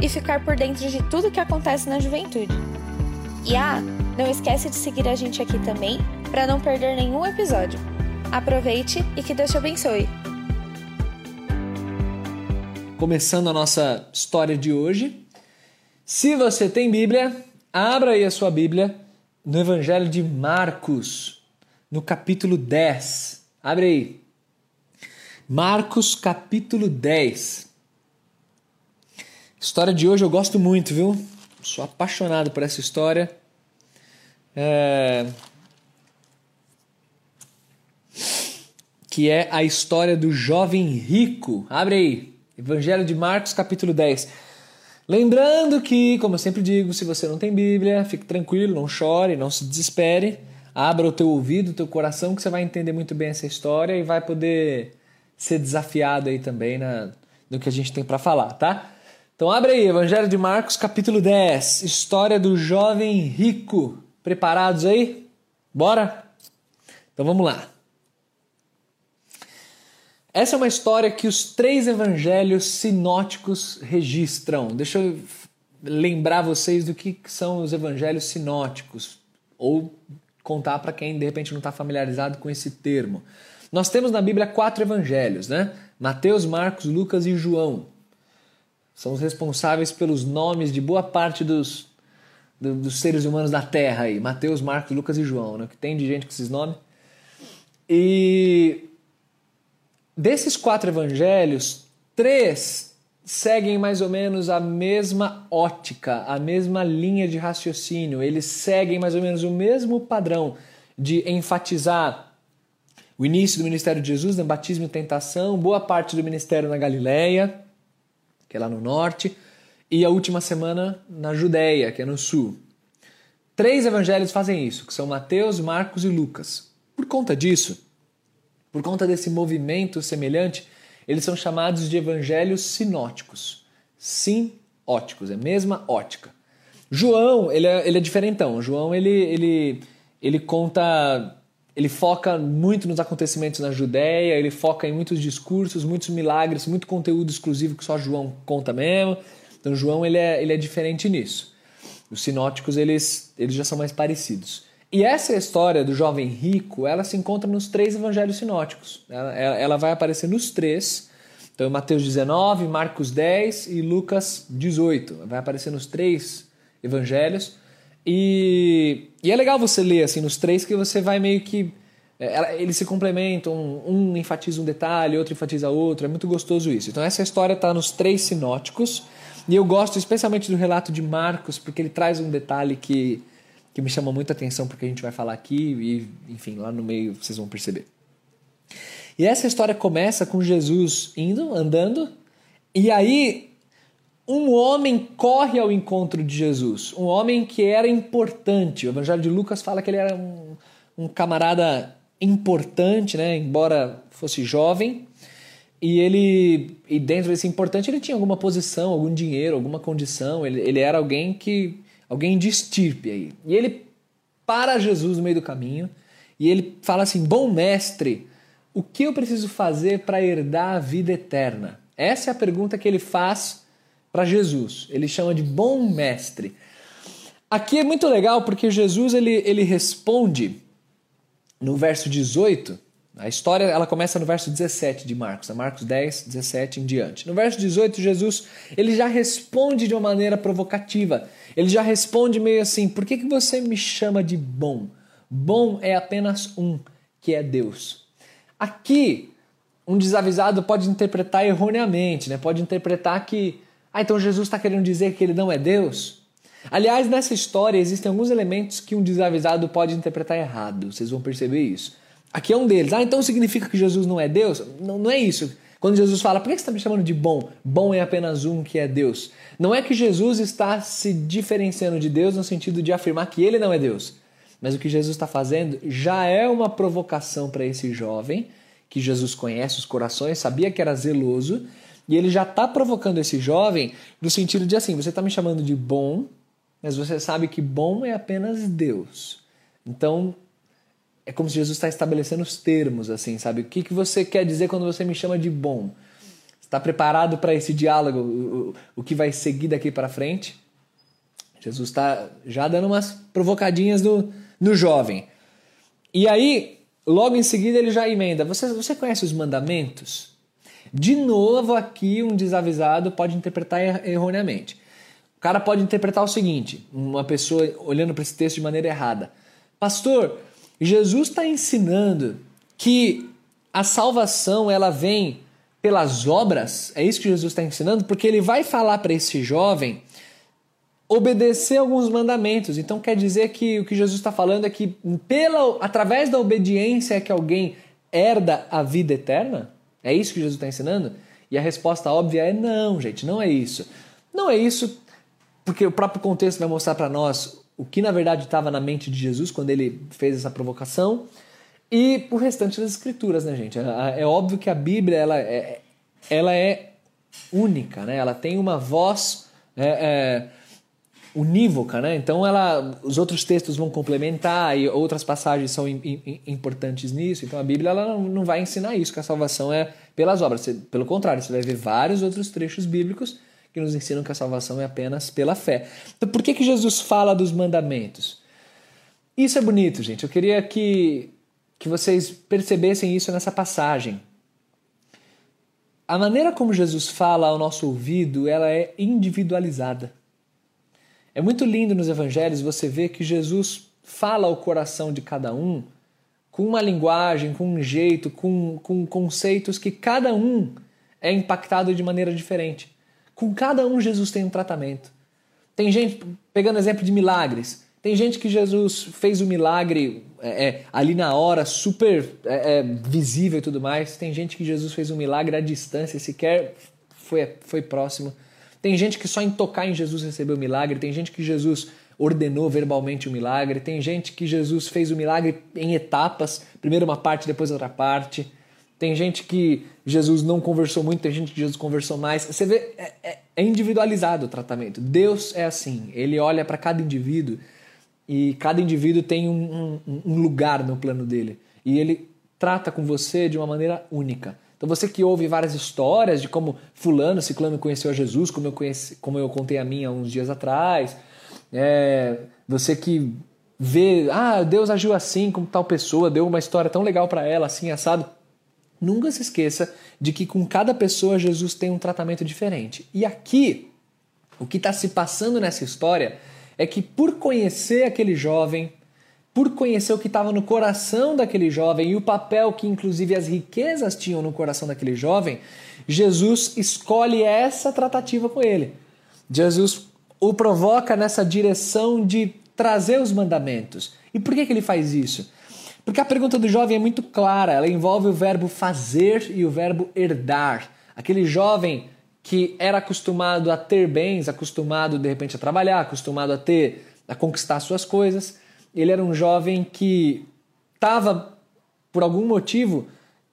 e ficar por dentro de tudo que acontece na juventude. E ah, não esquece de seguir a gente aqui também para não perder nenhum episódio. Aproveite e que Deus te abençoe. Começando a nossa história de hoje. Se você tem Bíblia, abra aí a sua Bíblia no Evangelho de Marcos, no capítulo 10. Abre aí. Marcos, capítulo 10. História de hoje eu gosto muito, viu? Sou apaixonado por essa história. É... Que é a história do jovem rico. Abre aí, Evangelho de Marcos, capítulo 10. Lembrando que, como eu sempre digo, se você não tem Bíblia, fique tranquilo, não chore, não se desespere. Abra o teu ouvido, o teu coração, que você vai entender muito bem essa história e vai poder ser desafiado aí também na, no que a gente tem para falar, tá? Então abre aí, Evangelho de Marcos, capítulo 10, história do jovem rico. Preparados aí? Bora? Então vamos lá. Essa é uma história que os três evangelhos sinóticos registram. Deixa eu lembrar vocês do que são os evangelhos sinóticos, ou contar para quem de repente não está familiarizado com esse termo. Nós temos na Bíblia quatro evangelhos, né? Mateus, Marcos, Lucas e João são os responsáveis pelos nomes de boa parte dos, do, dos seres humanos da Terra aí, Mateus, Marcos, Lucas e João, né? que tem de gente com esses nomes. E desses quatro evangelhos, três seguem mais ou menos a mesma ótica, a mesma linha de raciocínio. Eles seguem mais ou menos o mesmo padrão de enfatizar o início do ministério de Jesus, no né? batismo e tentação, boa parte do ministério na Galileia que é lá no norte, e a última semana na Judéia, que é no sul. Três evangelhos fazem isso, que são Mateus, Marcos e Lucas. Por conta disso, por conta desse movimento semelhante, eles são chamados de evangelhos sinóticos. Sinóticos, é a mesma ótica. João, ele é, ele é diferentão. João, ele, ele, ele conta ele foca muito nos acontecimentos na Judéia, ele foca em muitos discursos, muitos milagres, muito conteúdo exclusivo que só João conta mesmo. Então João ele é, ele é diferente nisso. Os sinóticos eles, eles já são mais parecidos. E essa história do jovem rico, ela se encontra nos três evangelhos sinóticos. Ela, ela vai aparecer nos três. Então Mateus 19, Marcos 10 e Lucas 18. Vai aparecer nos três evangelhos. E, e é legal você ler assim nos três que você vai meio que. É, eles se complementam, um enfatiza um detalhe, outro enfatiza outro, é muito gostoso isso. Então, essa história está nos três sinóticos, e eu gosto especialmente do relato de Marcos, porque ele traz um detalhe que, que me chama muita atenção, porque a gente vai falar aqui, e enfim, lá no meio vocês vão perceber. E essa história começa com Jesus indo, andando, e aí um homem corre ao encontro de Jesus, um homem que era importante. O Evangelho de Lucas fala que ele era um, um camarada importante, né? embora fosse jovem. E ele, e dentro desse importante, ele tinha alguma posição, algum dinheiro, alguma condição. Ele, ele era alguém que, alguém de estirpe aí. E ele para Jesus no meio do caminho e ele fala assim: Bom mestre, o que eu preciso fazer para herdar a vida eterna? Essa é a pergunta que ele faz para Jesus. Ele chama de bom mestre. Aqui é muito legal porque Jesus ele, ele responde no verso 18. A história ela começa no verso 17 de Marcos, né? Marcos 10, 17 em diante. No verso 18, Jesus ele já responde de uma maneira provocativa. Ele já responde meio assim: Por que, que você me chama de bom? Bom é apenas um, que é Deus. Aqui, um desavisado pode interpretar erroneamente, né? pode interpretar que ah, então Jesus está querendo dizer que ele não é Deus? Aliás, nessa história existem alguns elementos que um desavisado pode interpretar errado. Vocês vão perceber isso. Aqui é um deles. Ah, então significa que Jesus não é Deus? Não, não é isso. Quando Jesus fala, por que você está me chamando de bom? Bom é apenas um que é Deus. Não é que Jesus está se diferenciando de Deus no sentido de afirmar que ele não é Deus. Mas o que Jesus está fazendo já é uma provocação para esse jovem, que Jesus conhece os corações, sabia que era zeloso, e ele já está provocando esse jovem no sentido de assim: você está me chamando de bom, mas você sabe que bom é apenas Deus. Então, é como se Jesus está estabelecendo os termos, assim, sabe? O que, que você quer dizer quando você me chama de bom? Está preparado para esse diálogo, o, o, que vai seguir daqui para frente? Jesus está já dando umas provocadinhas no, no jovem. E aí, logo em seguida, ele já emenda: Você, você conhece os mandamentos? De novo, aqui um desavisado pode interpretar er, erroneamente. O cara pode interpretar o seguinte: uma pessoa olhando para esse texto de maneira errada. Pastor, Jesus está ensinando que a salvação ela vem pelas obras. É isso que Jesus está ensinando, porque ele vai falar para esse jovem obedecer alguns mandamentos. Então quer dizer que o que Jesus está falando é que pela, através da obediência é que alguém herda a vida eterna? É isso que Jesus está ensinando? E a resposta óbvia é não, gente, não é isso. Não é isso, porque o próprio contexto vai mostrar para nós o que na verdade estava na mente de Jesus quando ele fez essa provocação e o restante das escrituras, né, gente? É, é óbvio que a Bíblia ela é, ela é única, né? Ela tem uma voz é, é, unívoca, né? Então ela, os outros textos vão complementar e outras passagens são importantes nisso. Então a Bíblia ela não, não vai ensinar isso que a salvação é pelas obras. Você, pelo contrário, você vai ver vários outros trechos bíblicos que nos ensinam que a salvação é apenas pela fé. Então, por que, que Jesus fala dos mandamentos? Isso é bonito, gente. Eu queria que, que vocês percebessem isso nessa passagem. A maneira como Jesus fala ao nosso ouvido, ela é individualizada. É muito lindo nos evangelhos você ver que Jesus fala ao coração de cada um com uma linguagem, com um jeito, com, com conceitos que cada um é impactado de maneira diferente. Com cada um, Jesus tem um tratamento. Tem gente, pegando exemplo de milagres, tem gente que Jesus fez o milagre é, é, ali na hora, super é, é, visível e tudo mais. Tem gente que Jesus fez um milagre à distância, sequer foi, foi próximo. Tem gente que só em tocar em Jesus recebeu milagre. Tem gente que Jesus ordenou verbalmente o milagre. Tem gente que Jesus fez o milagre em etapas, primeiro uma parte, depois outra parte. Tem gente que Jesus não conversou muito, tem gente que Jesus conversou mais. Você vê, é, é, é individualizado o tratamento. Deus é assim, ele olha para cada indivíduo e cada indivíduo tem um, um, um, lugar no plano dele. E ele trata com você de uma maneira única. Então você que ouve várias histórias de como fulano, ciclano conheceu a Jesus, como eu, conheci, como eu contei a minha uns dias atrás. É, você que vê, ah, Deus agiu assim com tal pessoa, deu uma história tão legal para ela, assim, assado. Nunca se esqueça de que com cada pessoa Jesus tem um tratamento diferente. E aqui, o que está se passando nessa história é que por conhecer aquele jovem, por conhecer o que estava no coração daquele jovem e o papel que inclusive as riquezas tinham no coração daquele jovem, Jesus escolhe essa tratativa com ele. Jesus o provoca nessa direção de trazer os mandamentos. E por que, que ele faz isso? Porque a pergunta do jovem é muito clara, ela envolve o verbo fazer e o verbo herdar. Aquele jovem que era acostumado a ter bens, acostumado de repente a trabalhar, acostumado a ter, a conquistar suas coisas, ele era um jovem que estava, por algum motivo,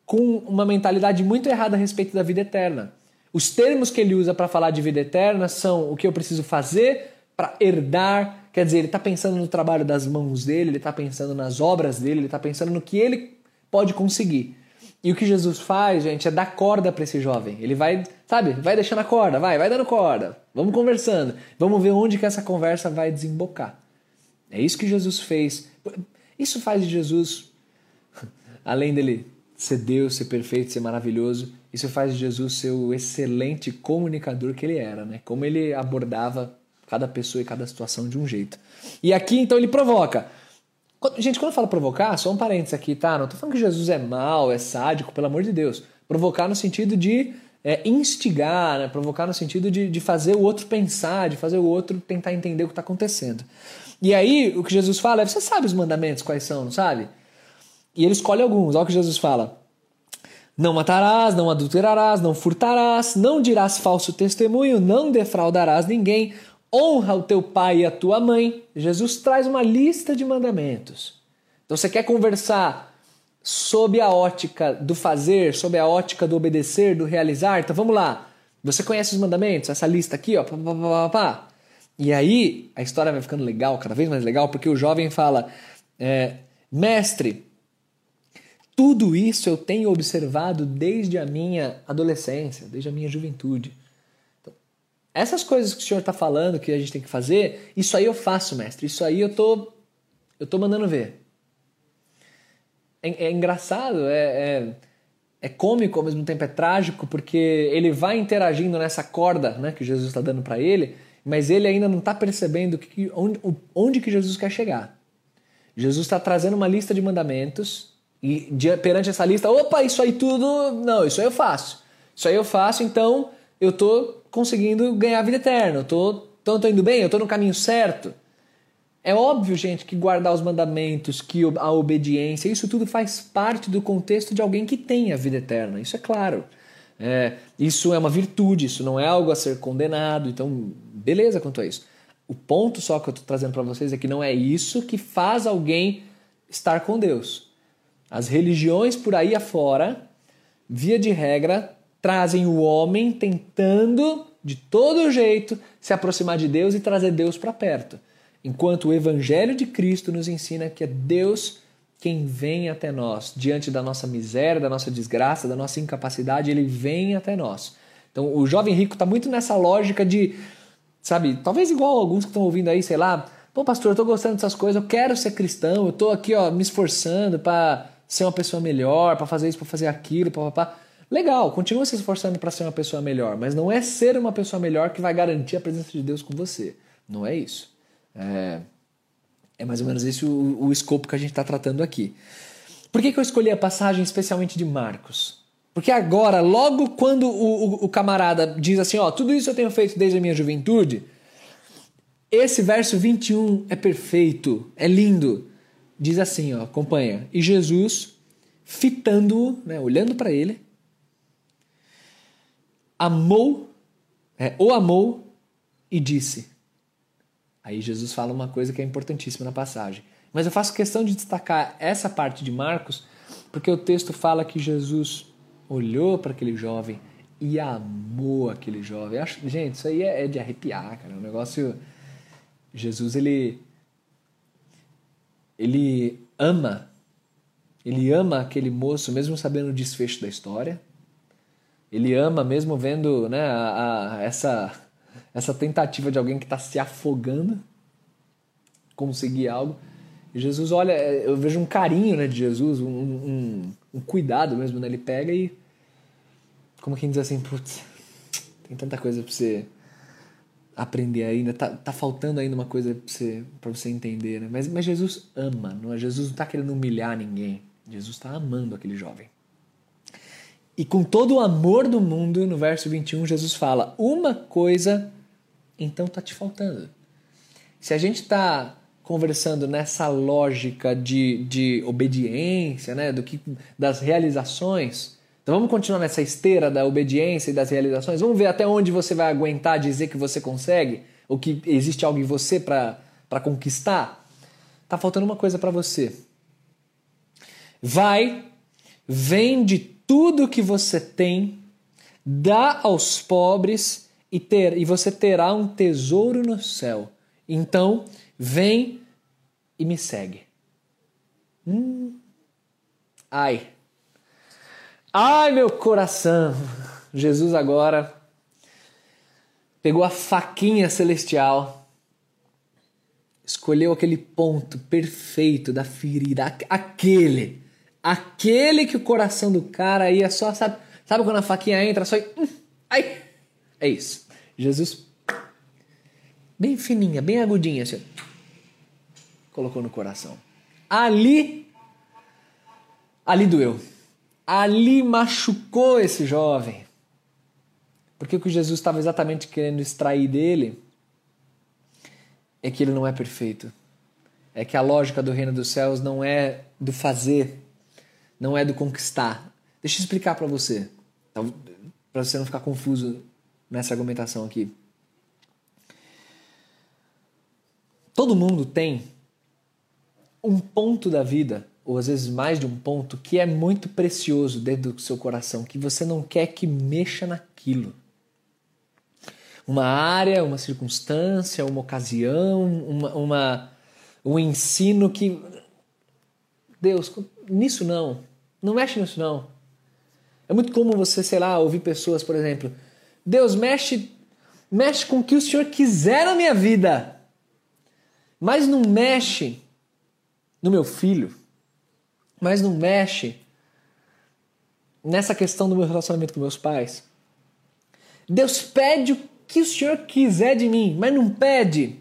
com uma mentalidade muito errada a respeito da vida eterna. Os termos que ele usa para falar de vida eterna são o que eu preciso fazer para herdar Quer dizer, ele está pensando no trabalho das mãos dele, ele está pensando nas obras dele, ele está pensando no que ele pode conseguir. E o que Jesus faz, gente, é dar corda para esse jovem. Ele vai, sabe, vai deixando a corda, vai, vai dando corda. Vamos conversando. Vamos ver onde que essa conversa vai desembocar. É isso que Jesus fez. Isso faz de Jesus, além dele ser Deus, ser perfeito, ser maravilhoso, isso faz de Jesus ser o excelente comunicador que ele era, né? Como ele abordava cada pessoa e cada situação de um jeito. E aqui então ele provoca. Gente, quando eu falo provocar, só um parênteses aqui, tá? Não tô falando que Jesus é mau, é sádico, pelo amor de Deus. Provocar no sentido de é, instigar, né? provocar no sentido de, de fazer o outro pensar, de fazer o outro tentar entender o que está acontecendo. E aí, o que Jesus fala é: você sabe os mandamentos quais são, não sabe? E ele escolhe alguns. Olha o que Jesus fala. Não matarás, não adulterarás, não furtarás, não dirás falso testemunho, não defraudarás ninguém, honra o teu pai e a tua mãe. Jesus traz uma lista de mandamentos. Então você quer conversar sob a ótica do fazer, sob a ótica do obedecer, do realizar? Então vamos lá. Você conhece os mandamentos? Essa lista aqui, ó. Pá, pá, pá, pá. E aí a história vai ficando legal, cada vez mais legal, porque o jovem fala: é, Mestre, tudo isso eu tenho observado desde a minha adolescência, desde a minha juventude. Então, essas coisas que o senhor está falando que a gente tem que fazer, isso aí eu faço, mestre. Isso aí eu tô, eu tô mandando ver. É, é engraçado, é, é, é, cômico ao mesmo tempo é trágico, porque ele vai interagindo nessa corda né, que Jesus está dando para ele, mas ele ainda não está percebendo que, onde, onde que Jesus quer chegar. Jesus está trazendo uma lista de mandamentos e perante essa lista, opa, isso aí tudo, não, isso aí eu faço. Isso aí eu faço, então eu tô conseguindo ganhar a vida eterna. Eu tô, então tô indo bem, eu tô no caminho certo. É óbvio, gente, que guardar os mandamentos, que a obediência, isso tudo faz parte do contexto de alguém que tem a vida eterna. Isso é claro. É, isso é uma virtude, isso não é algo a ser condenado. Então, beleza quanto a isso. O ponto só que eu estou trazendo para vocês é que não é isso que faz alguém estar com Deus. As religiões por aí afora, via de regra, trazem o homem tentando de todo jeito se aproximar de Deus e trazer Deus para perto. Enquanto o Evangelho de Cristo nos ensina que é Deus quem vem até nós, diante da nossa miséria, da nossa desgraça, da nossa incapacidade, ele vem até nós. Então o jovem rico está muito nessa lógica de, sabe, talvez igual alguns que estão ouvindo aí, sei lá, pô pastor, eu estou gostando dessas coisas, eu quero ser cristão, eu estou aqui ó, me esforçando para ser uma pessoa melhor, para fazer isso, para fazer aquilo, papá. Legal, continua se esforçando para ser uma pessoa melhor, mas não é ser uma pessoa melhor que vai garantir a presença de Deus com você. Não é isso. É, é mais ou menos esse o, o escopo que a gente está tratando aqui. Por que, que eu escolhi a passagem especialmente de Marcos? Porque agora, logo quando o, o, o camarada diz assim, ó, tudo isso eu tenho feito desde a minha juventude, esse verso 21 é perfeito, é lindo diz assim, ó, acompanha. E Jesus, fitando-o, né, olhando para ele, amou, é, o amou e disse. Aí Jesus fala uma coisa que é importantíssima na passagem. Mas eu faço questão de destacar essa parte de Marcos, porque o texto fala que Jesus olhou para aquele jovem e amou aquele jovem. Acho, gente, isso aí é, é de arrepiar, cara. O é negócio. Jesus, ele ele ama, ele ama aquele moço mesmo sabendo o desfecho da história. Ele ama mesmo vendo né, a, a, essa, essa tentativa de alguém que está se afogando conseguir algo. E Jesus, olha, eu vejo um carinho né, de Jesus, um, um, um cuidado mesmo. Né? Ele pega e, como quem diz assim, putz, tem tanta coisa para você aprender ainda, tá, tá faltando ainda uma coisa para você, pra você entender, né? Mas, mas Jesus ama, não é? Jesus não está querendo humilhar ninguém. Jesus está amando aquele jovem. E com todo o amor do mundo, no verso 21, Jesus fala: Uma coisa então está te faltando. Se a gente está conversando nessa lógica de, de obediência, né, do que, das realizações, então vamos continuar nessa esteira da obediência e das realizações. Vamos ver até onde você vai aguentar dizer que você consegue, ou que existe algo em você para conquistar. Tá faltando uma coisa para você. Vai, vende tudo que você tem, dá aos pobres e ter e você terá um tesouro no céu. Então, vem e me segue. Hum. Ai. Ai, meu coração! Jesus agora pegou a faquinha celestial, escolheu aquele ponto perfeito da ferida, aquele, aquele que o coração do cara ia só, sabe, sabe quando a faquinha entra, só. Hum, ai! É isso. Jesus, bem fininha, bem agudinha, assim, colocou no coração. Ali, ali doeu ali machucou esse jovem. Porque o que Jesus estava exatamente querendo extrair dele é que ele não é perfeito. É que a lógica do reino dos céus não é do fazer, não é do conquistar, Deixa eu explicar para você, para você não ficar confuso nessa argumentação aqui. Todo mundo tem um ponto da vida, ou às vezes mais de um ponto, que é muito precioso dentro do seu coração, que você não quer que mexa naquilo. Uma área, uma circunstância, uma ocasião, uma, uma um ensino que. Deus, nisso não. Não mexe nisso não. É muito comum você, sei lá, ouvir pessoas, por exemplo, Deus mexe, mexe com o que o Senhor quiser na minha vida, mas não mexe no meu filho, mas não mexe nessa questão do meu relacionamento com meus pais. Deus pede o que o Senhor quiser de mim, mas não pede,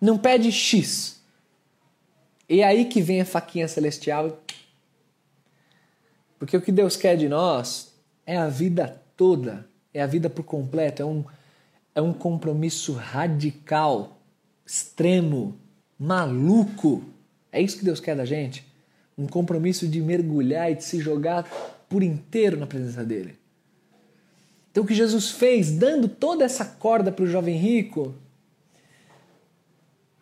não pede X. E é aí que vem a faquinha celestial. Porque o que Deus quer de nós é a vida toda é a vida por completo, é um, é um compromisso radical, extremo, maluco. É isso que Deus quer da gente. Um compromisso de mergulhar e de se jogar por inteiro na presença dele. Então, o que Jesus fez, dando toda essa corda para o jovem rico,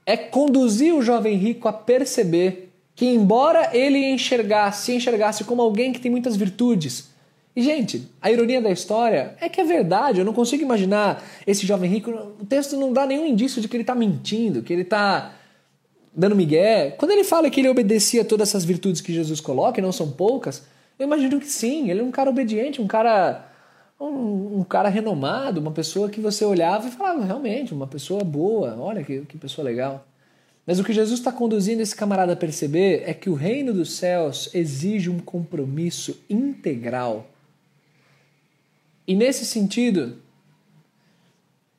é conduzir o jovem rico a perceber que, embora ele enxergasse, se enxergasse como alguém que tem muitas virtudes, e, gente, a ironia da história é que é verdade. Eu não consigo imaginar esse jovem rico. O texto não dá nenhum indício de que ele está mentindo, que ele está dando migué. Quando ele fala que ele obedecia todas essas virtudes que Jesus coloca, e não são poucas, eu imagino que sim. Ele é um cara obediente, um cara. Um, um cara renomado, uma pessoa que você olhava e falava, realmente, uma pessoa boa, olha que, que pessoa legal. Mas o que Jesus está conduzindo esse camarada a perceber é que o reino dos céus exige um compromisso integral e nesse sentido,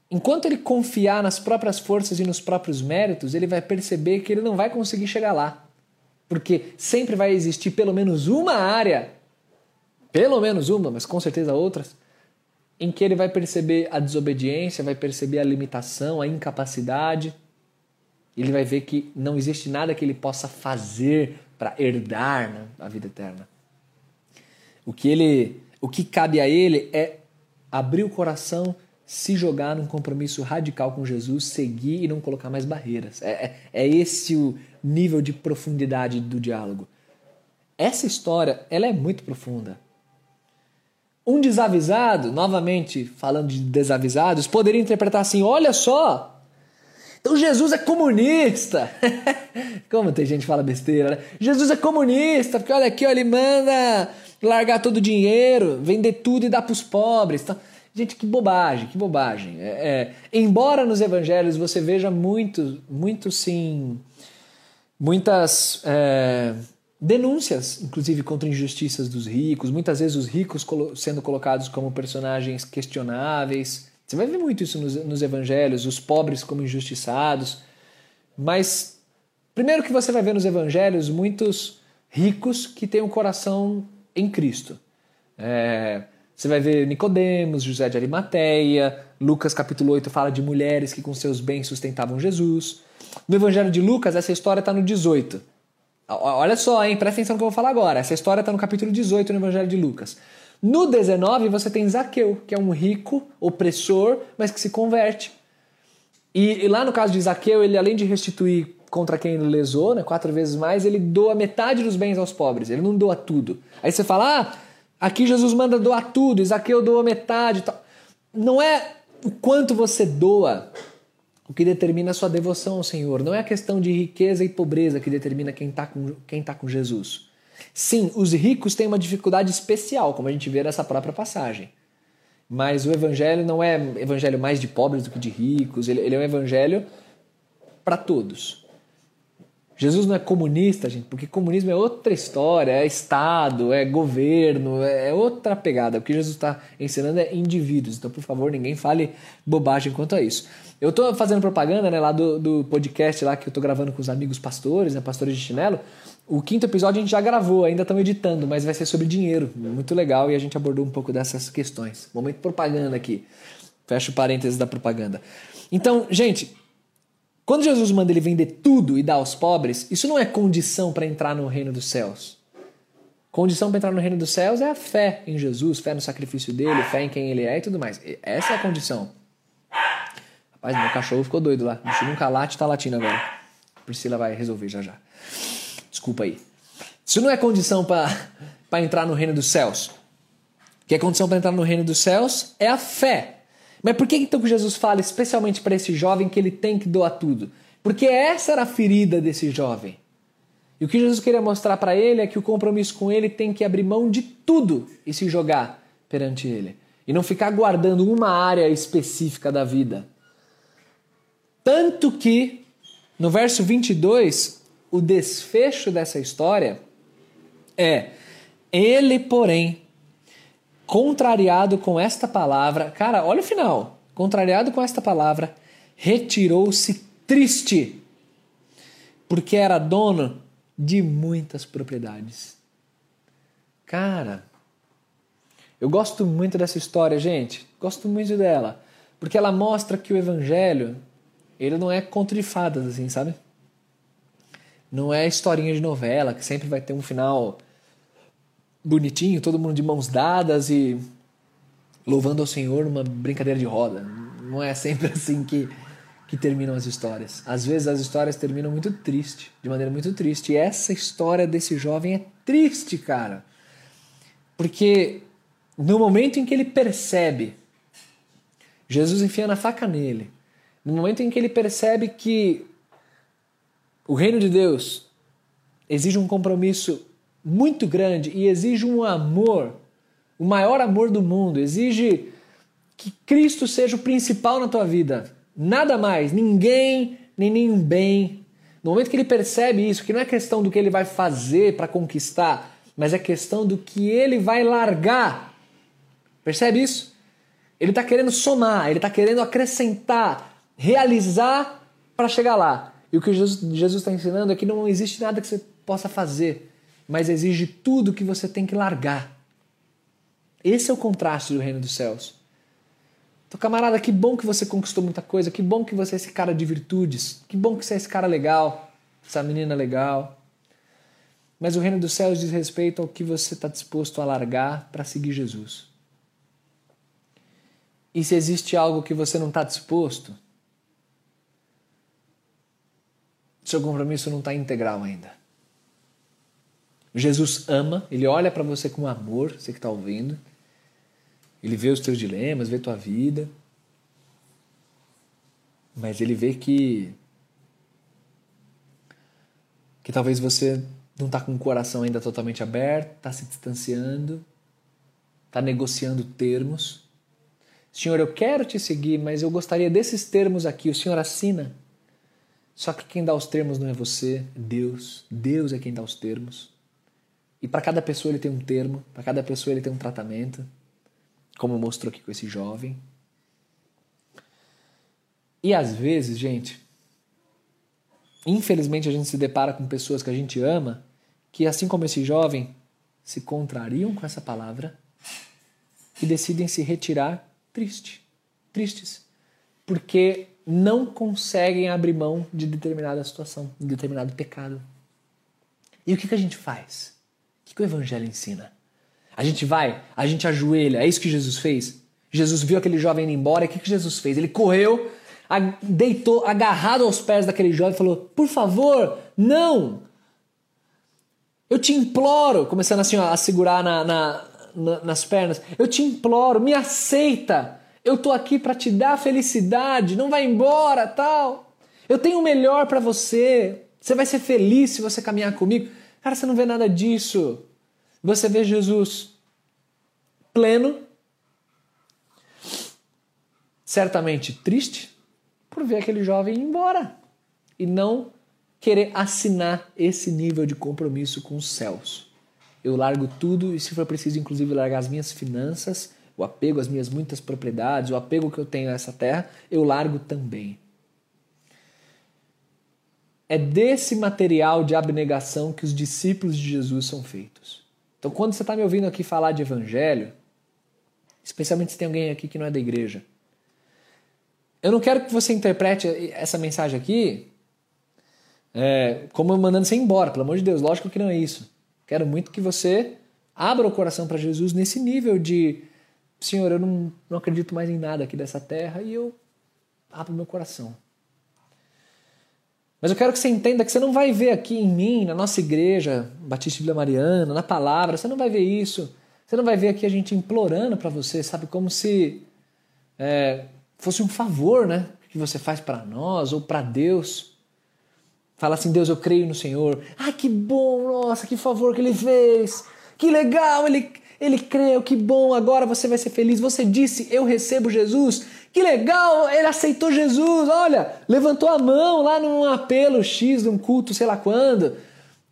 enquanto ele confiar nas próprias forças e nos próprios méritos, ele vai perceber que ele não vai conseguir chegar lá. Porque sempre vai existir pelo menos uma área, pelo menos uma, mas com certeza outras, em que ele vai perceber a desobediência, vai perceber a limitação, a incapacidade. Ele vai ver que não existe nada que ele possa fazer para herdar né, a vida eterna. O que ele o que cabe a ele é abrir o coração, se jogar num compromisso radical com Jesus, seguir e não colocar mais barreiras. É, é, é esse o nível de profundidade do diálogo. Essa história ela é muito profunda. Um desavisado, novamente falando de desavisados, poderia interpretar assim: olha só, então Jesus é comunista. Como tem gente que fala besteira, né? Jesus é comunista, porque olha aqui, ele manda largar todo o dinheiro, vender tudo e dar para os pobres. Então, gente, que bobagem, que bobagem. É, é, embora nos evangelhos você veja muito, muito sim, muitas é, denúncias, inclusive contra injustiças dos ricos, muitas vezes os ricos sendo colocados como personagens questionáveis. Você vai ver muito isso nos, nos evangelhos, os pobres como injustiçados. Mas, primeiro que você vai ver nos evangelhos, muitos ricos que têm um coração em Cristo. É, você vai ver Nicodemos, José de Arimateia, Lucas capítulo 8 fala de mulheres que com seus bens sustentavam Jesus. No Evangelho de Lucas, essa história está no 18. Olha só, hein? Presta atenção no que eu vou falar agora. Essa história está no capítulo 18 no Evangelho de Lucas. No 19, você tem Zaqueu, que é um rico, opressor, mas que se converte. E, e lá no caso de Zaqueu, ele além de restituir contra quem ele lesou, né, quatro vezes mais, ele doa metade dos bens aos pobres, ele não doa tudo. Aí você fala, ah, aqui Jesus manda doar tudo, Isaqueu doa metade. Tal. Não é o quanto você doa o que determina a sua devoção ao Senhor. Não é a questão de riqueza e pobreza que determina quem está com, quem tá com Jesus. Sim, os ricos têm uma dificuldade especial, como a gente vê nessa própria passagem. Mas o evangelho não é evangelho mais de pobres do que de ricos, ele, ele é um evangelho para todos. Jesus não é comunista, gente, porque comunismo é outra história, é Estado, é governo, é outra pegada. O que Jesus está ensinando é indivíduos. Então, por favor, ninguém fale bobagem quanto a isso. Eu estou fazendo propaganda né, lá do, do podcast lá que eu estou gravando com os amigos pastores, né, pastores de chinelo. O quinto episódio a gente já gravou, ainda estamos editando, mas vai ser sobre dinheiro. Muito legal e a gente abordou um pouco dessas questões. Momento propaganda aqui. Fecho parênteses da propaganda. Então, gente, quando Jesus manda ele vender tudo e dar aos pobres, isso não é condição para entrar no reino dos céus. Condição para entrar no reino dos céus é a fé em Jesus, fé no sacrifício dele, fé em quem ele é e tudo mais. Essa é a condição. Rapaz, meu cachorro ficou doido lá. Bicho nunca late, tá latindo agora. Priscila vai resolver já já. Desculpa aí. Isso não é condição para entrar no reino dos céus. O que é condição para entrar no reino dos céus é a fé. Mas por que então que Jesus fala especialmente para esse jovem que ele tem que doar tudo? Porque essa era a ferida desse jovem. E o que Jesus queria mostrar para ele é que o compromisso com ele tem que abrir mão de tudo e se jogar perante ele. E não ficar guardando uma área específica da vida. Tanto que, no verso 22, o desfecho dessa história é: Ele, porém, contrariado com esta palavra, cara, olha o final. Contrariado com esta palavra, retirou-se triste, porque era dono de muitas propriedades. Cara, eu gosto muito dessa história, gente. Gosto muito dela, porque ela mostra que o evangelho, ele não é conto de fadas assim, sabe? Não é historinha de novela que sempre vai ter um final bonitinho, todo mundo de mãos dadas e louvando ao Senhor numa brincadeira de roda. Não é sempre assim que que terminam as histórias. Às vezes as histórias terminam muito triste, de maneira muito triste. E essa história desse jovem é triste, cara. Porque no momento em que ele percebe, Jesus enfia na faca nele. No momento em que ele percebe que o reino de Deus exige um compromisso muito grande e exige um amor, o maior amor do mundo, exige que Cristo seja o principal na tua vida Nada mais, ninguém, nem nenhum bem. No momento que ele percebe isso, que não é questão do que ele vai fazer para conquistar, mas é questão do que ele vai largar. Percebe isso? Ele está querendo somar, ele está querendo acrescentar, realizar para chegar lá. E o que Jesus está ensinando é que não existe nada que você possa fazer, mas exige tudo que você tem que largar. Esse é o contraste do reino dos céus. Então, camarada, que bom que você conquistou muita coisa, que bom que você é esse cara de virtudes, que bom que você é esse cara legal, essa menina legal. Mas o reino dos céus diz respeito ao que você está disposto a largar para seguir Jesus. E se existe algo que você não está disposto, seu compromisso não está integral ainda. Jesus ama, ele olha para você com amor, você que está ouvindo, ele vê os teus dilemas, vê tua vida. Mas ele vê que que talvez você não está com o coração ainda totalmente aberto, está se distanciando, está negociando termos. Senhor, eu quero te seguir, mas eu gostaria desses termos aqui. O Senhor assina. Só que quem dá os termos não é você, é Deus. Deus é quem dá os termos. E para cada pessoa ele tem um termo, para cada pessoa ele tem um tratamento como mostrou aqui com esse jovem. E às vezes, gente, infelizmente a gente se depara com pessoas que a gente ama que, assim como esse jovem, se contrariam com essa palavra e decidem se retirar triste, tristes, porque não conseguem abrir mão de determinada situação, de determinado pecado. E o que, que a gente faz? Que o Evangelho ensina? A gente vai, a gente ajoelha. É isso que Jesus fez. Jesus viu aquele jovem indo embora. E o que, que Jesus fez? Ele correu, deitou agarrado aos pés daquele jovem e falou: Por favor, não! Eu te imploro, começando assim ó, a segurar na, na, na, nas pernas. Eu te imploro, me aceita. Eu tô aqui para te dar felicidade. Não vai embora, tal. Eu tenho o melhor para você. Você vai ser feliz se você caminhar comigo. Cara, você não vê nada disso. Você vê Jesus pleno, certamente triste, por ver aquele jovem ir embora e não querer assinar esse nível de compromisso com os céus. Eu largo tudo e, se for preciso, inclusive, largar as minhas finanças, o apego às minhas muitas propriedades, o apego que eu tenho a essa terra, eu largo também. É desse material de abnegação que os discípulos de Jesus são feitos. Então, quando você está me ouvindo aqui falar de evangelho, especialmente se tem alguém aqui que não é da igreja, eu não quero que você interprete essa mensagem aqui é, como mandando você embora, pelo amor de Deus, lógico que não é isso. Quero muito que você Abra o coração para Jesus nesse nível de Senhor, eu não, não acredito mais em nada aqui dessa terra e eu abro meu coração. Mas eu quero que você entenda que você não vai ver aqui em mim, na nossa igreja, Batista Vila Mariana, na palavra, você não vai ver isso. Você não vai ver aqui a gente implorando para você, sabe? Como se é, fosse um favor, né? Que você faz para nós ou para Deus. Fala assim, Deus, eu creio no Senhor. Ah, que bom, nossa, que favor que ele fez. Que legal, ele, ele creu, que bom, agora você vai ser feliz. Você disse, eu recebo Jesus. Que legal, ele aceitou Jesus. Olha, levantou a mão lá num apelo X, num culto, sei lá quando.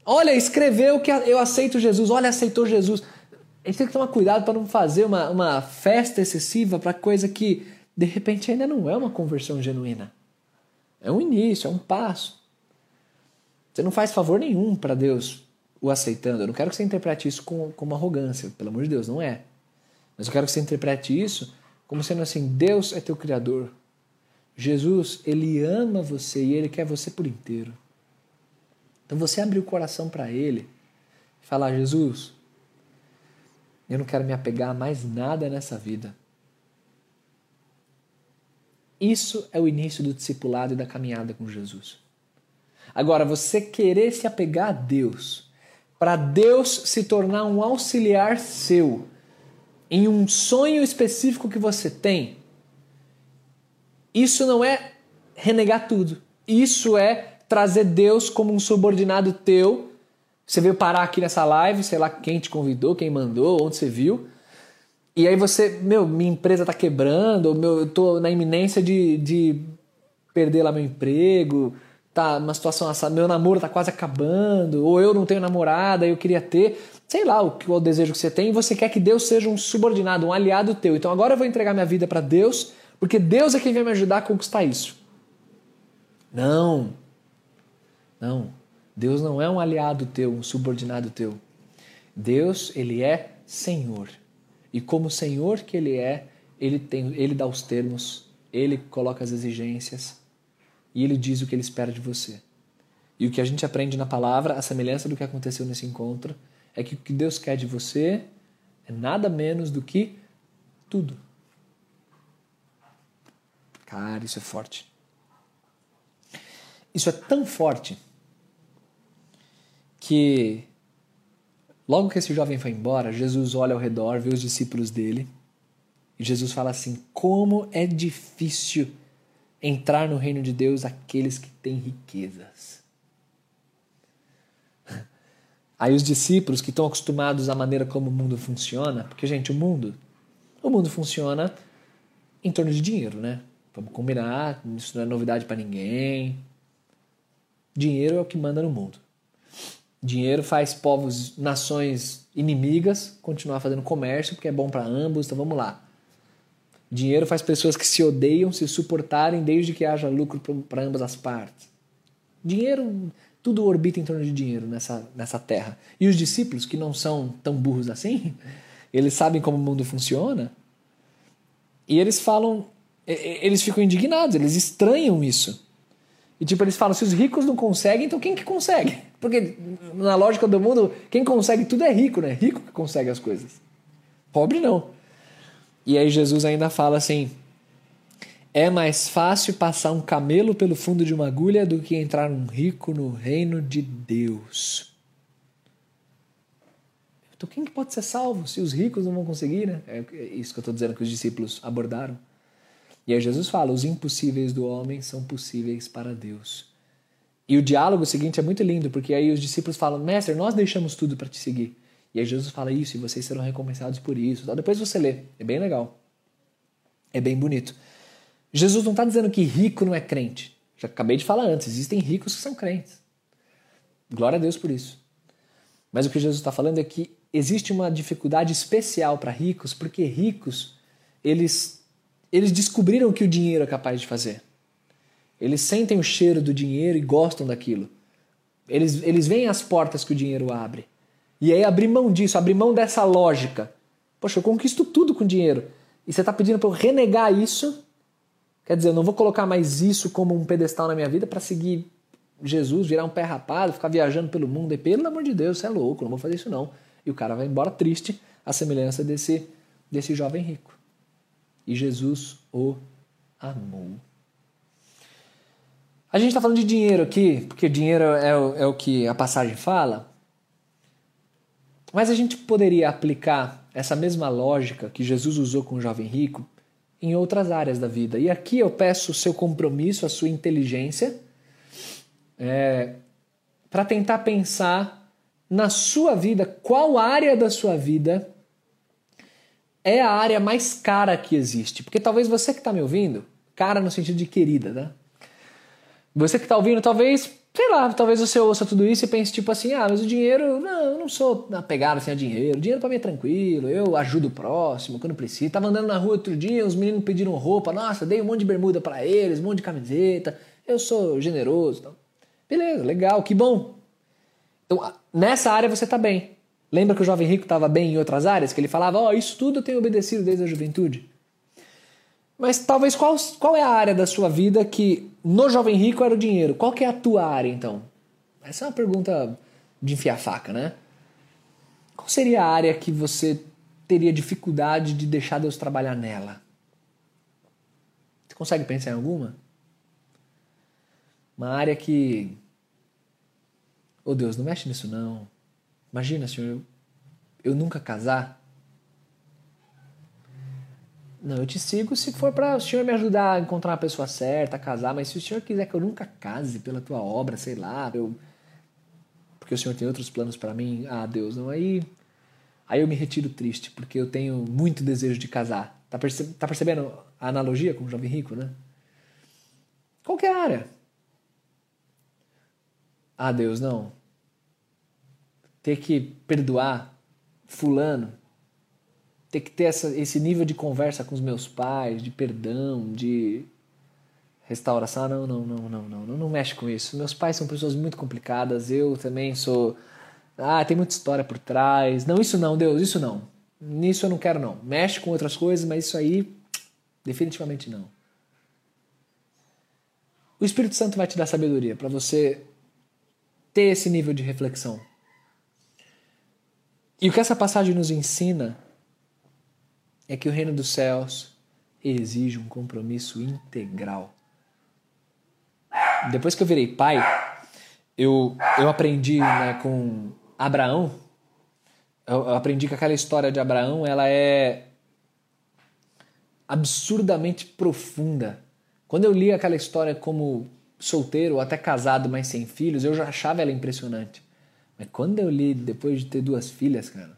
Olha, escreveu que eu aceito Jesus. Olha, aceitou Jesus. A gente tem que tomar cuidado para não fazer uma, uma festa excessiva para coisa que de repente ainda não é uma conversão genuína. É um início, é um passo. Você não faz favor nenhum para Deus o aceitando. Eu não quero que você interprete isso com, com arrogância, pelo amor de Deus, não é. Mas eu quero que você interprete isso como sendo assim: Deus é teu Criador. Jesus, ele ama você e ele quer você por inteiro. Então você abrir o coração para ele e falar: Jesus, eu não quero me apegar a mais nada nessa vida. Isso é o início do discipulado e da caminhada com Jesus. Agora, você querer se apegar a Deus para Deus se tornar um auxiliar seu em um sonho específico que você tem, isso não é renegar tudo. Isso é trazer Deus como um subordinado teu. Você veio parar aqui nessa live, sei lá quem te convidou, quem mandou, onde você viu. E aí você, meu, minha empresa tá quebrando, meu, eu tô na iminência de, de perder lá meu emprego, tá uma situação assim, meu namoro tá quase acabando, ou eu não tenho namorada, eu queria ter, sei lá o que o desejo que você tem, e você quer que Deus seja um subordinado, um aliado teu. Então agora eu vou entregar minha vida para Deus, porque Deus é quem vai me ajudar a conquistar isso. Não. Não. Deus não é um aliado teu, um subordinado teu. Deus, ele é Senhor. E como Senhor que ele é, ele tem, ele dá os termos, ele coloca as exigências e ele diz o que ele espera de você. E o que a gente aprende na palavra, a semelhança do que aconteceu nesse encontro, é que o que Deus quer de você é nada menos do que tudo. Cara, isso é forte. Isso é tão forte que logo que esse jovem foi embora, Jesus olha ao redor, vê os discípulos dele, e Jesus fala assim: como é difícil entrar no reino de Deus aqueles que têm riquezas. Aí os discípulos que estão acostumados à maneira como o mundo funciona, porque gente, o mundo, o mundo funciona em torno de dinheiro, né? Vamos combinar, isso não é novidade para ninguém. Dinheiro é o que manda no mundo. Dinheiro faz povos, nações inimigas continuar fazendo comércio porque é bom para ambos, então vamos lá. Dinheiro faz pessoas que se odeiam se suportarem desde que haja lucro para ambas as partes. Dinheiro, tudo orbita em torno de dinheiro nessa, nessa terra. E os discípulos, que não são tão burros assim, eles sabem como o mundo funciona, e eles falam, eles ficam indignados, eles estranham isso. E tipo, eles falam, se os ricos não conseguem, então quem que consegue? Porque na lógica do mundo, quem consegue tudo é rico, né? Rico que consegue as coisas. Pobre não. E aí Jesus ainda fala assim: é mais fácil passar um camelo pelo fundo de uma agulha do que entrar um rico no reino de Deus. Então quem que pode ser salvo se os ricos não vão conseguir, né? É isso que eu estou dizendo que os discípulos abordaram. E aí Jesus fala: os impossíveis do homem são possíveis para Deus. E o diálogo seguinte é muito lindo, porque aí os discípulos falam: Mestre, nós deixamos tudo para te seguir. E aí Jesus fala isso, e vocês serão recompensados por isso. Depois você lê, é bem legal. É bem bonito. Jesus não está dizendo que rico não é crente. Já acabei de falar antes, existem ricos que são crentes. Glória a Deus por isso. Mas o que Jesus está falando é que existe uma dificuldade especial para ricos, porque ricos, eles, eles descobriram o que o dinheiro é capaz de fazer. Eles sentem o cheiro do dinheiro e gostam daquilo. Eles, eles veem as portas que o dinheiro abre. E aí abrir mão disso, abrir mão dessa lógica. Poxa, eu conquisto tudo com dinheiro. E você está pedindo para eu renegar isso? Quer dizer, eu não vou colocar mais isso como um pedestal na minha vida para seguir Jesus, virar um pé rapado, ficar viajando pelo mundo. E pelo amor de Deus, você é louco, não vou fazer isso não. E o cara vai embora triste, a semelhança desse, desse jovem rico. E Jesus o amou. A gente está falando de dinheiro aqui, porque dinheiro é o, é o que a passagem fala. Mas a gente poderia aplicar essa mesma lógica que Jesus usou com o jovem rico em outras áreas da vida. E aqui eu peço o seu compromisso, a sua inteligência, é, para tentar pensar na sua vida, qual área da sua vida é a área mais cara que existe. Porque talvez você que está me ouvindo, cara no sentido de querida, né? Você que está ouvindo, talvez, sei lá, talvez você ouça tudo isso e pense tipo assim, ah, mas o dinheiro, não, eu não sou apegado assim a dinheiro. O dinheiro para mim é tranquilo, eu ajudo o próximo quando precisa. Tava andando na rua outro dia, os meninos pediram roupa, nossa, dei um monte de bermuda para eles, um monte de camiseta. Eu sou generoso, então. Beleza, legal, que bom. Então, nessa área você está bem. Lembra que o jovem rico estava bem em outras áreas? Que ele falava, ó, oh, isso tudo eu tenho obedecido desde a juventude. Mas talvez qual, qual é a área da sua vida que no jovem rico era o dinheiro? Qual que é a tua área então? Essa é uma pergunta de enfiar faca, né? Qual seria a área que você teria dificuldade de deixar Deus trabalhar nela? Você consegue pensar em alguma? Uma área que. Oh Deus, não mexe nisso não. Imagina, Senhor, eu, eu nunca casar. Não, eu te sigo se for para o Senhor me ajudar a encontrar uma pessoa certa, a casar, mas se o Senhor quiser que eu nunca case pela tua obra, sei lá, eu porque o Senhor tem outros planos para mim, ah, Deus, não aí aí eu me retiro triste, porque eu tenho muito desejo de casar. Tá, perce tá percebendo a analogia com o jovem rico, né? Qualquer área. Ah, Deus, não ter que perdoar fulano, ter que ter essa, esse nível de conversa com os meus pais, de perdão, de restauração. Ah, não, não, não, não, não, não, não mexe com isso. Meus pais são pessoas muito complicadas, eu também sou. Ah, tem muita história por trás. Não, isso não, Deus, isso não. Nisso eu não quero, não. Mexe com outras coisas, mas isso aí, definitivamente não. O Espírito Santo vai te dar sabedoria para você ter esse nível de reflexão. E o que essa passagem nos ensina é que o reino dos céus exige um compromisso integral. Depois que eu virei pai, eu, eu aprendi né, com Abraão, eu aprendi que aquela história de Abraão ela é absurdamente profunda. Quando eu li aquela história como solteiro até casado, mas sem filhos, eu já achava ela impressionante. Mas quando eu li, depois de ter duas filhas, cara,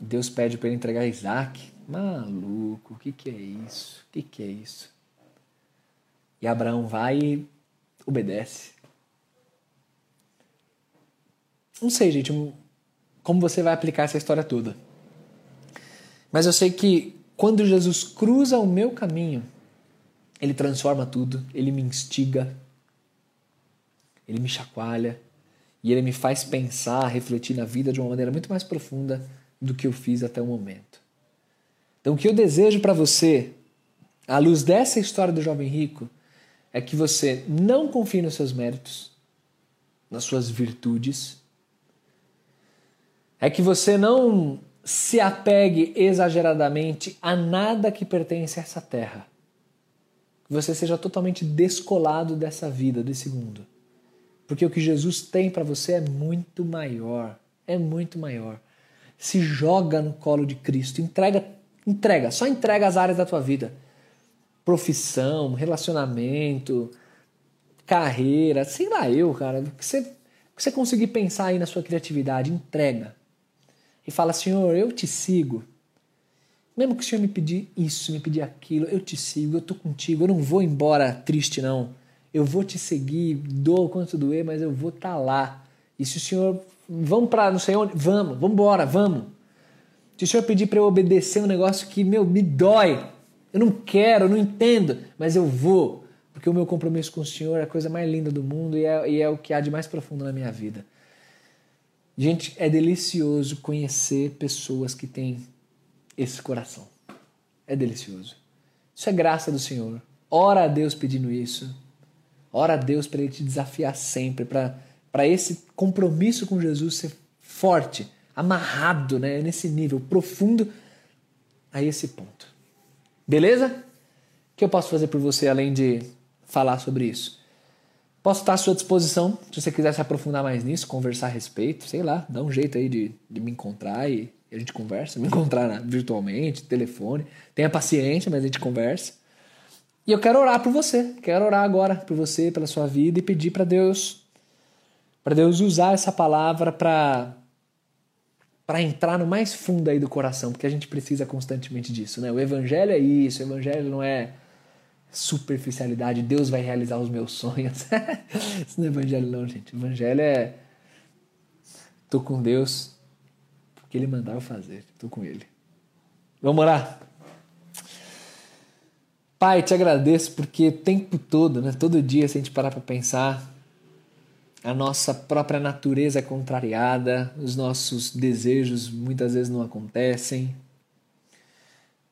Deus pede para ele entregar Isaac. Maluco, o que, que é isso? O que, que é isso? E Abraão vai e obedece. Não sei, gente, como você vai aplicar essa história toda. Mas eu sei que quando Jesus cruza o meu caminho, ele transforma tudo, ele me instiga, ele me chacoalha, e ele me faz pensar, refletir na vida de uma maneira muito mais profunda do que eu fiz até o momento. Então, o que eu desejo para você, à luz dessa história do jovem rico, é que você não confie nos seus méritos, nas suas virtudes, é que você não se apegue exageradamente a nada que pertence a essa terra. Que você seja totalmente descolado dessa vida, desse mundo. Porque o que Jesus tem para você é muito maior. É muito maior. Se joga no colo de Cristo. Entrega, entrega, só entrega as áreas da tua vida. Profissão, relacionamento, carreira, sei lá eu, cara. O que você, o que você conseguir pensar aí na sua criatividade, entrega. E fala, Senhor, eu te sigo. Mesmo que o Senhor me pedir isso, me pedir aquilo, eu te sigo, eu tô contigo, eu não vou embora triste, não eu vou te seguir, dou quanto doer, mas eu vou estar tá lá. E se o Senhor, vamos para não sei onde, vamos, vamos embora, vamos. O Senhor pedir para eu obedecer um negócio que, meu, me dói, eu não quero, eu não entendo, mas eu vou, porque o meu compromisso com o Senhor é a coisa mais linda do mundo e é, e é o que há de mais profundo na minha vida. Gente, é delicioso conhecer pessoas que têm esse coração. É delicioso. Isso é graça do Senhor. Ora a Deus pedindo isso. Ora a Deus para Ele te desafiar sempre, para esse compromisso com Jesus ser forte, amarrado, né? Nesse nível profundo a esse ponto. Beleza? O que eu posso fazer por você além de falar sobre isso? Posso estar à sua disposição, se você quiser se aprofundar mais nisso, conversar a respeito, sei lá, dá um jeito aí de, de me encontrar e a gente conversa, me encontrar virtualmente, telefone. Tenha paciência, mas a gente conversa. E eu quero orar por você, quero orar agora por você, pela sua vida e pedir para Deus para Deus usar essa palavra para para entrar no mais fundo aí do coração, porque a gente precisa constantemente disso, né? O evangelho é isso, o evangelho não é superficialidade, Deus vai realizar os meus sonhos. isso não é evangelho não, gente. O evangelho é tô com Deus porque ele mandar eu fazer, tô com ele. Vamos orar. Pai, te agradeço porque o tempo todo, né, todo dia, se a gente parar para pensar, a nossa própria natureza é contrariada, os nossos desejos muitas vezes não acontecem.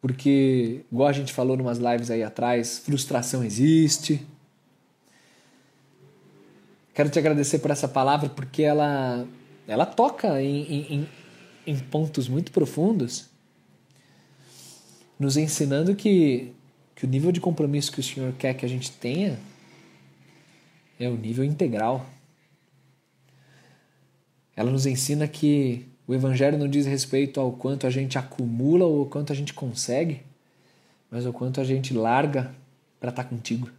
Porque, igual a gente falou numas lives aí atrás, frustração existe. Quero te agradecer por essa palavra porque ela, ela toca em, em, em pontos muito profundos, nos ensinando que, que o nível de compromisso que o Senhor quer que a gente tenha é o nível integral ela nos ensina que o Evangelho não diz respeito ao quanto a gente acumula ou ao quanto a gente consegue, mas ao quanto a gente larga para estar tá contigo.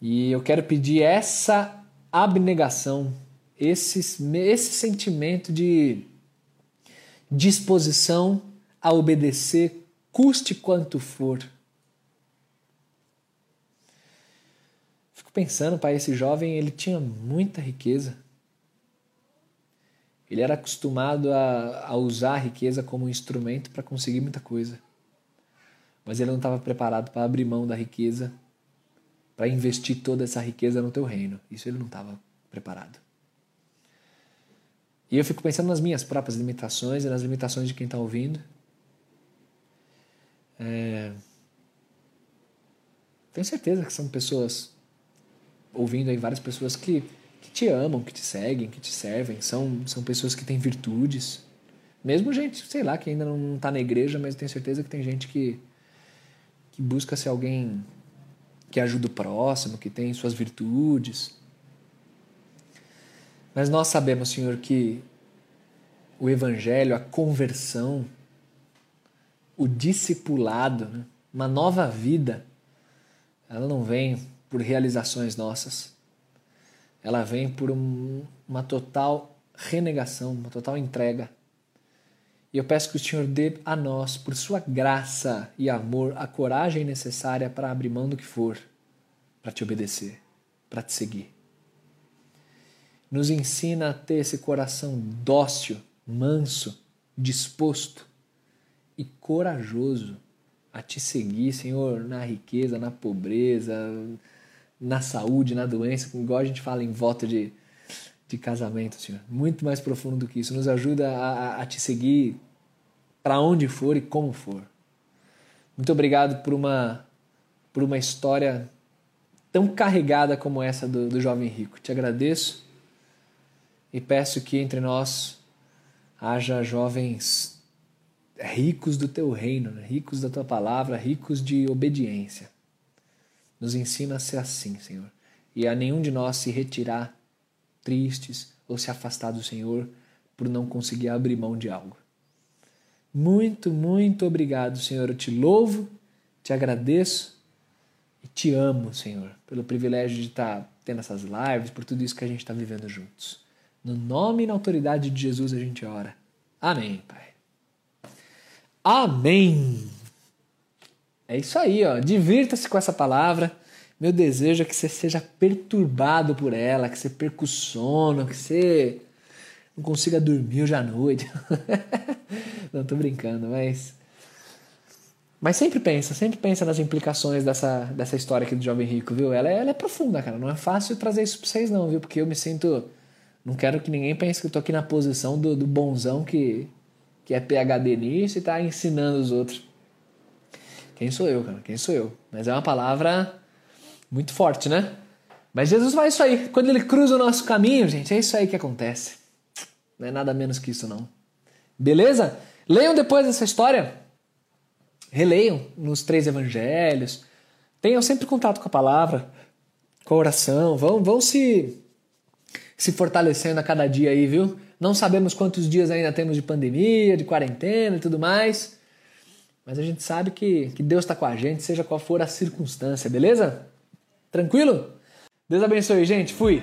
E eu quero pedir essa abnegação, esse, esse sentimento de disposição a obedecer, custe quanto for. Fico pensando, pai, esse jovem ele tinha muita riqueza. Ele era acostumado a, a usar a riqueza como um instrumento para conseguir muita coisa. Mas ele não estava preparado para abrir mão da riqueza, para investir toda essa riqueza no teu reino. Isso ele não estava preparado. E eu fico pensando nas minhas próprias limitações e nas limitações de quem está ouvindo. É... Tenho certeza que são pessoas ouvindo aí várias pessoas que que te amam, que te seguem, que te servem, são, são pessoas que têm virtudes. Mesmo gente, sei lá, que ainda não está na igreja, mas tenho certeza que tem gente que, que busca ser alguém que ajuda o próximo, que tem suas virtudes. Mas nós sabemos, Senhor, que o Evangelho, a conversão, o discipulado, né? uma nova vida, ela não vem por realizações nossas ela vem por um, uma total renegação, uma total entrega. E eu peço que o Senhor dê a nós, por sua graça e amor, a coragem necessária para abrir mão do que for, para te obedecer, para te seguir. Nos ensina a ter esse coração dócil, manso, disposto e corajoso a te seguir, Senhor, na riqueza, na pobreza, na saúde, na doença, igual a gente fala em voto de, de casamento, Senhor. Muito mais profundo do que isso. Nos ajuda a, a te seguir para onde for e como for. Muito obrigado por uma, por uma história tão carregada como essa do, do jovem rico. Te agradeço e peço que entre nós haja jovens ricos do teu reino, né? ricos da tua palavra, ricos de obediência. Nos ensina a ser assim, Senhor, e a nenhum de nós se retirar tristes ou se afastar do Senhor por não conseguir abrir mão de algo. Muito, muito obrigado, Senhor. Eu te louvo, te agradeço e te amo, Senhor, pelo privilégio de estar tendo essas lives, por tudo isso que a gente está vivendo juntos. No nome e na autoridade de Jesus a gente ora. Amém, Pai. Amém. É isso aí, ó. Divirta-se com essa palavra. Meu desejo é que você seja perturbado por ela, que você perca o sono, que você não consiga dormir hoje à noite. não, tô brincando, mas. Mas sempre pensa, sempre pensa nas implicações dessa, dessa história aqui do Jovem Rico, viu? Ela é, ela é profunda, cara. Não é fácil trazer isso pra vocês, não, viu? Porque eu me sinto. Não quero que ninguém pense que eu tô aqui na posição do, do bonzão que, que é PHD nisso e tá ensinando os outros. Quem sou eu, cara? Quem sou eu? Mas é uma palavra muito forte, né? Mas Jesus faz isso aí. Quando ele cruza o nosso caminho, gente, é isso aí que acontece. Não é nada menos que isso, não. Beleza? Leiam depois essa história. Releiam nos três evangelhos. Tenham sempre contato com a palavra, com a oração. Vão, vão se, se fortalecendo a cada dia aí, viu? Não sabemos quantos dias ainda temos de pandemia, de quarentena e tudo mais. Mas a gente sabe que, que Deus está com a gente, seja qual for a circunstância, beleza? Tranquilo? Deus abençoe, gente. Fui.